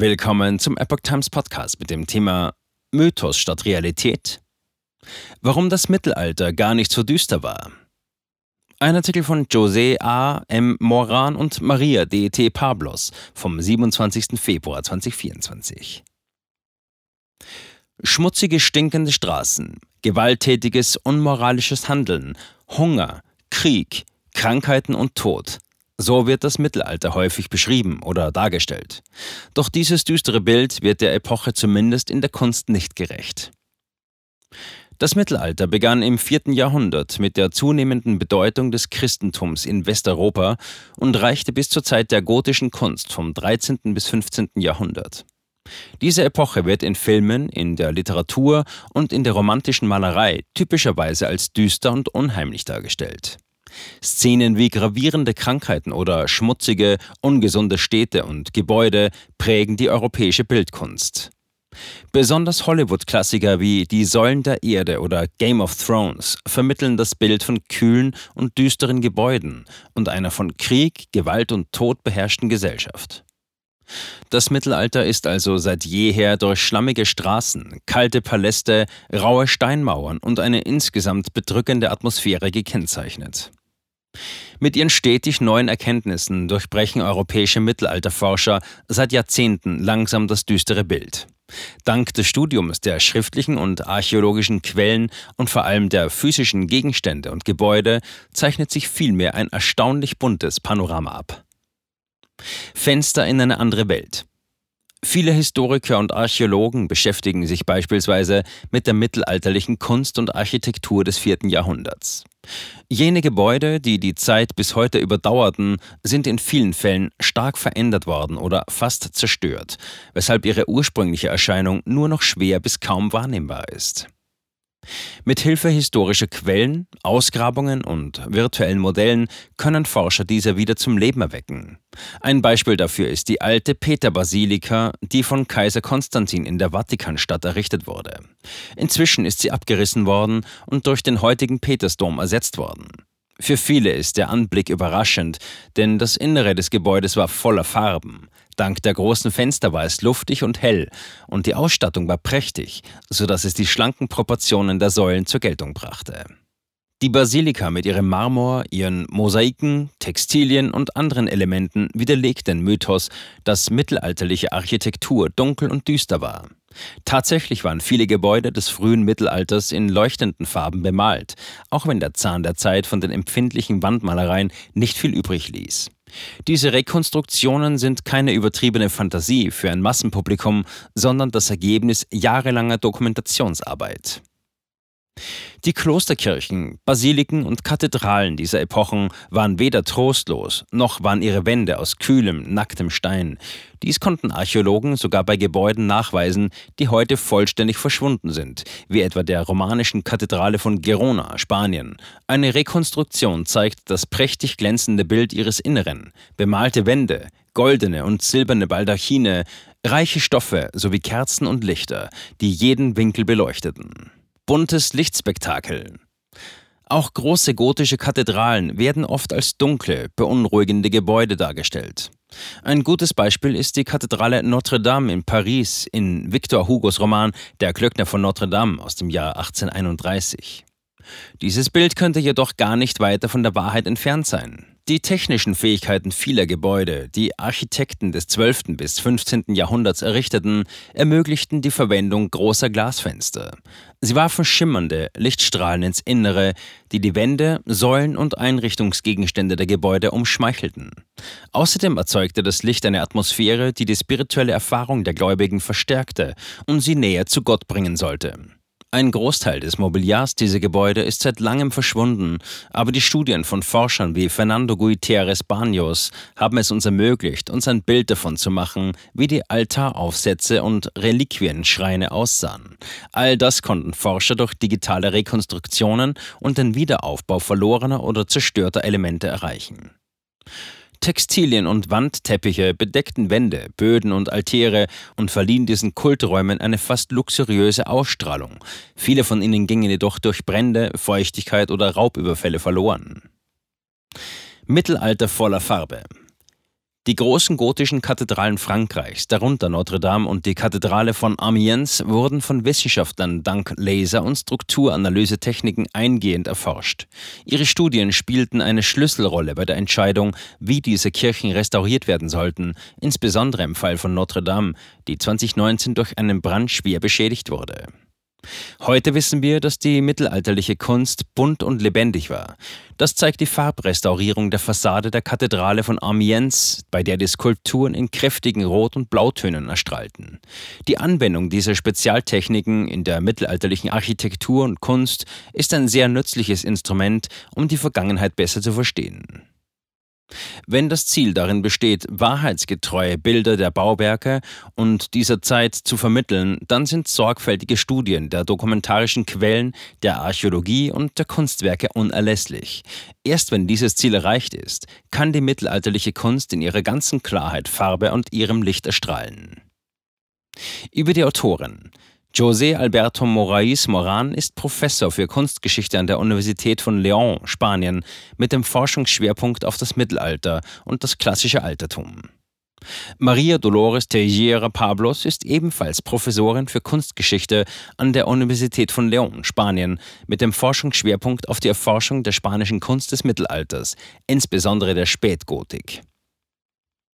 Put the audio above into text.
Willkommen zum Epoch Times Podcast mit dem Thema Mythos statt Realität. Warum das Mittelalter gar nicht so düster war. Ein Artikel von José A. M. Moran und Maria D. T. Pablos vom 27. Februar 2024. Schmutzige, stinkende Straßen, gewalttätiges, unmoralisches Handeln, Hunger, Krieg, Krankheiten und Tod. So wird das Mittelalter häufig beschrieben oder dargestellt. Doch dieses düstere Bild wird der Epoche zumindest in der Kunst nicht gerecht. Das Mittelalter begann im 4. Jahrhundert mit der zunehmenden Bedeutung des Christentums in Westeuropa und reichte bis zur Zeit der gotischen Kunst vom 13. bis 15. Jahrhundert. Diese Epoche wird in Filmen, in der Literatur und in der romantischen Malerei typischerweise als düster und unheimlich dargestellt. Szenen wie gravierende Krankheiten oder schmutzige, ungesunde Städte und Gebäude prägen die europäische Bildkunst. Besonders Hollywood-Klassiker wie Die Säulen der Erde oder Game of Thrones vermitteln das Bild von kühlen und düsteren Gebäuden und einer von Krieg, Gewalt und Tod beherrschten Gesellschaft. Das Mittelalter ist also seit jeher durch schlammige Straßen, kalte Paläste, raue Steinmauern und eine insgesamt bedrückende Atmosphäre gekennzeichnet. Mit ihren stetig neuen Erkenntnissen durchbrechen europäische Mittelalterforscher seit Jahrzehnten langsam das düstere Bild. Dank des Studiums der schriftlichen und archäologischen Quellen und vor allem der physischen Gegenstände und Gebäude zeichnet sich vielmehr ein erstaunlich buntes Panorama ab. Fenster in eine andere Welt. Viele Historiker und Archäologen beschäftigen sich beispielsweise mit der mittelalterlichen Kunst und Architektur des vierten Jahrhunderts. Jene Gebäude, die die Zeit bis heute überdauerten, sind in vielen Fällen stark verändert worden oder fast zerstört, weshalb ihre ursprüngliche Erscheinung nur noch schwer bis kaum wahrnehmbar ist. Mit Hilfe historischer Quellen, Ausgrabungen und virtuellen Modellen können Forscher diese wieder zum Leben erwecken. Ein Beispiel dafür ist die alte Peterbasilika, die von Kaiser Konstantin in der Vatikanstadt errichtet wurde. Inzwischen ist sie abgerissen worden und durch den heutigen Petersdom ersetzt worden. Für viele ist der Anblick überraschend, denn das Innere des Gebäudes war voller Farben. Dank der großen Fenster war es luftig und hell und die Ausstattung war prächtig, sodass es die schlanken Proportionen der Säulen zur Geltung brachte. Die Basilika mit ihrem Marmor, ihren Mosaiken, Textilien und anderen Elementen widerlegt den Mythos, dass mittelalterliche Architektur dunkel und düster war. Tatsächlich waren viele Gebäude des frühen Mittelalters in leuchtenden Farben bemalt, auch wenn der Zahn der Zeit von den empfindlichen Wandmalereien nicht viel übrig ließ. Diese Rekonstruktionen sind keine übertriebene Fantasie für ein Massenpublikum, sondern das Ergebnis jahrelanger Dokumentationsarbeit. Die Klosterkirchen, Basiliken und Kathedralen dieser Epochen waren weder trostlos, noch waren ihre Wände aus kühlem, nacktem Stein. Dies konnten Archäologen sogar bei Gebäuden nachweisen, die heute vollständig verschwunden sind, wie etwa der romanischen Kathedrale von Gerona, Spanien. Eine Rekonstruktion zeigt das prächtig glänzende Bild ihres Inneren, bemalte Wände, goldene und silberne Baldachine, reiche Stoffe sowie Kerzen und Lichter, die jeden Winkel beleuchteten buntes Lichtspektakel. Auch große gotische Kathedralen werden oft als dunkle, beunruhigende Gebäude dargestellt. Ein gutes Beispiel ist die Kathedrale Notre Dame in Paris in Victor Hugos Roman Der Glöckner von Notre Dame aus dem Jahr 1831. Dieses Bild könnte jedoch gar nicht weiter von der Wahrheit entfernt sein. Die technischen Fähigkeiten vieler Gebäude, die Architekten des 12. bis 15. Jahrhunderts errichteten, ermöglichten die Verwendung großer Glasfenster. Sie warfen schimmernde Lichtstrahlen ins Innere, die die Wände, Säulen und Einrichtungsgegenstände der Gebäude umschmeichelten. Außerdem erzeugte das Licht eine Atmosphäre, die die spirituelle Erfahrung der Gläubigen verstärkte und sie näher zu Gott bringen sollte. Ein Großteil des Mobiliars dieser Gebäude ist seit langem verschwunden, aber die Studien von Forschern wie Fernando Guiterres Baños haben es uns ermöglicht, uns ein Bild davon zu machen, wie die Altaraufsätze und Reliquienschreine aussahen. All das konnten Forscher durch digitale Rekonstruktionen und den Wiederaufbau verlorener oder zerstörter Elemente erreichen. Textilien und Wandteppiche bedeckten Wände, Böden und Altäre und verliehen diesen Kulträumen eine fast luxuriöse Ausstrahlung. Viele von ihnen gingen jedoch durch Brände, Feuchtigkeit oder Raubüberfälle verloren. Mittelalter voller Farbe. Die großen gotischen Kathedralen Frankreichs, darunter Notre Dame und die Kathedrale von Amiens, wurden von Wissenschaftlern dank Laser- und Strukturanalysetechniken eingehend erforscht. Ihre Studien spielten eine Schlüsselrolle bei der Entscheidung, wie diese Kirchen restauriert werden sollten, insbesondere im Fall von Notre Dame, die 2019 durch einen Brand schwer beschädigt wurde. Heute wissen wir, dass die mittelalterliche Kunst bunt und lebendig war. Das zeigt die Farbrestaurierung der Fassade der Kathedrale von Amiens, bei der die Skulpturen in kräftigen Rot- und Blautönen erstrahlten. Die Anwendung dieser Spezialtechniken in der mittelalterlichen Architektur und Kunst ist ein sehr nützliches Instrument, um die Vergangenheit besser zu verstehen. Wenn das Ziel darin besteht, wahrheitsgetreue Bilder der Bauwerke und dieser Zeit zu vermitteln, dann sind sorgfältige Studien der dokumentarischen Quellen, der Archäologie und der Kunstwerke unerlässlich. Erst wenn dieses Ziel erreicht ist, kann die mittelalterliche Kunst in ihrer ganzen Klarheit Farbe und ihrem Licht erstrahlen. Über die Autorin. José Alberto Moraes Moran ist Professor für Kunstgeschichte an der Universität von León, Spanien, mit dem Forschungsschwerpunkt auf das Mittelalter und das klassische Altertum. Maria Dolores Teixeira Pablos ist ebenfalls Professorin für Kunstgeschichte an der Universität von León, Spanien, mit dem Forschungsschwerpunkt auf die Erforschung der spanischen Kunst des Mittelalters, insbesondere der Spätgotik.